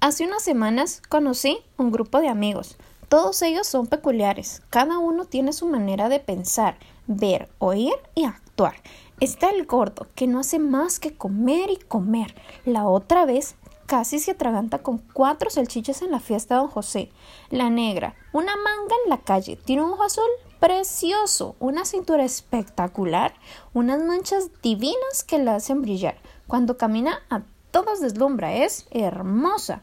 Hace unas semanas conocí un grupo de amigos. Todos ellos son peculiares. Cada uno tiene su manera de pensar, ver, oír y actuar. Está el gordo, que no hace más que comer y comer. La otra vez casi se atraganta con cuatro salchichas en la fiesta de don José. La negra, una manga en la calle, tiene un ojo azul precioso, una cintura espectacular, unas manchas divinas que la hacen brillar. Cuando camina a todos deslumbra, es hermosa.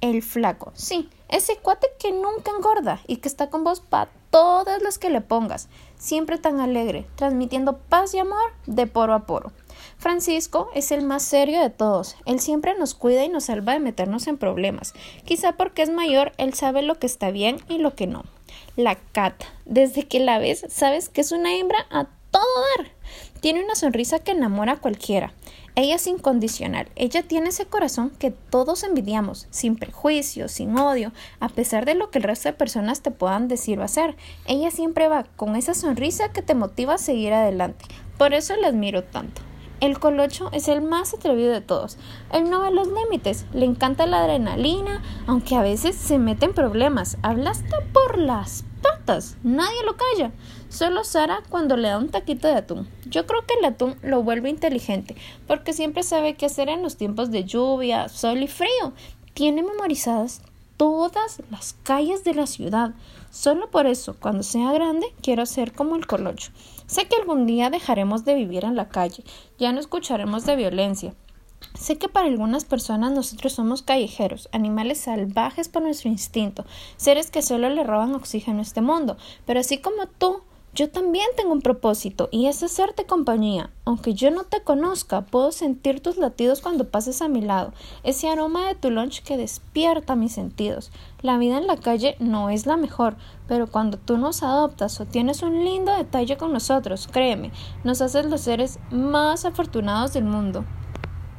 El flaco, sí, ese cuate que nunca engorda y que está con vos para todas las que le pongas, siempre tan alegre, transmitiendo paz y amor de poro a poro. Francisco es el más serio de todos. Él siempre nos cuida y nos salva de meternos en problemas. Quizá porque es mayor, él sabe lo que está bien y lo que no. La cata, desde que la ves, sabes que es una hembra a todo dar. Tiene una sonrisa que enamora a cualquiera. Ella es incondicional. Ella tiene ese corazón que todos envidiamos, sin prejuicios, sin odio, a pesar de lo que el resto de personas te puedan decir o hacer. Ella siempre va con esa sonrisa que te motiva a seguir adelante. Por eso la admiro tanto. El colocho es el más atrevido de todos. Él no ve los límites, le encanta la adrenalina, aunque a veces se mete en problemas. Habla por las patas, nadie lo calla. Solo Sara cuando le da un taquito de atún. Yo creo que el atún lo vuelve inteligente, porque siempre sabe qué hacer en los tiempos de lluvia, sol y frío. Tiene memorizadas todas las calles de la ciudad. Solo por eso, cuando sea grande, quiero ser como el colocho. Sé que algún día dejaremos de vivir en la calle, ya no escucharemos de violencia. Sé que para algunas personas nosotros somos callejeros, animales salvajes por nuestro instinto, seres que solo le roban oxígeno a este mundo, pero así como tú, yo también tengo un propósito y es hacerte compañía. Aunque yo no te conozca, puedo sentir tus latidos cuando pases a mi lado, ese aroma de tu lunch que despierta mis sentidos. La vida en la calle no es la mejor, pero cuando tú nos adoptas o tienes un lindo detalle con nosotros, créeme, nos haces los seres más afortunados del mundo.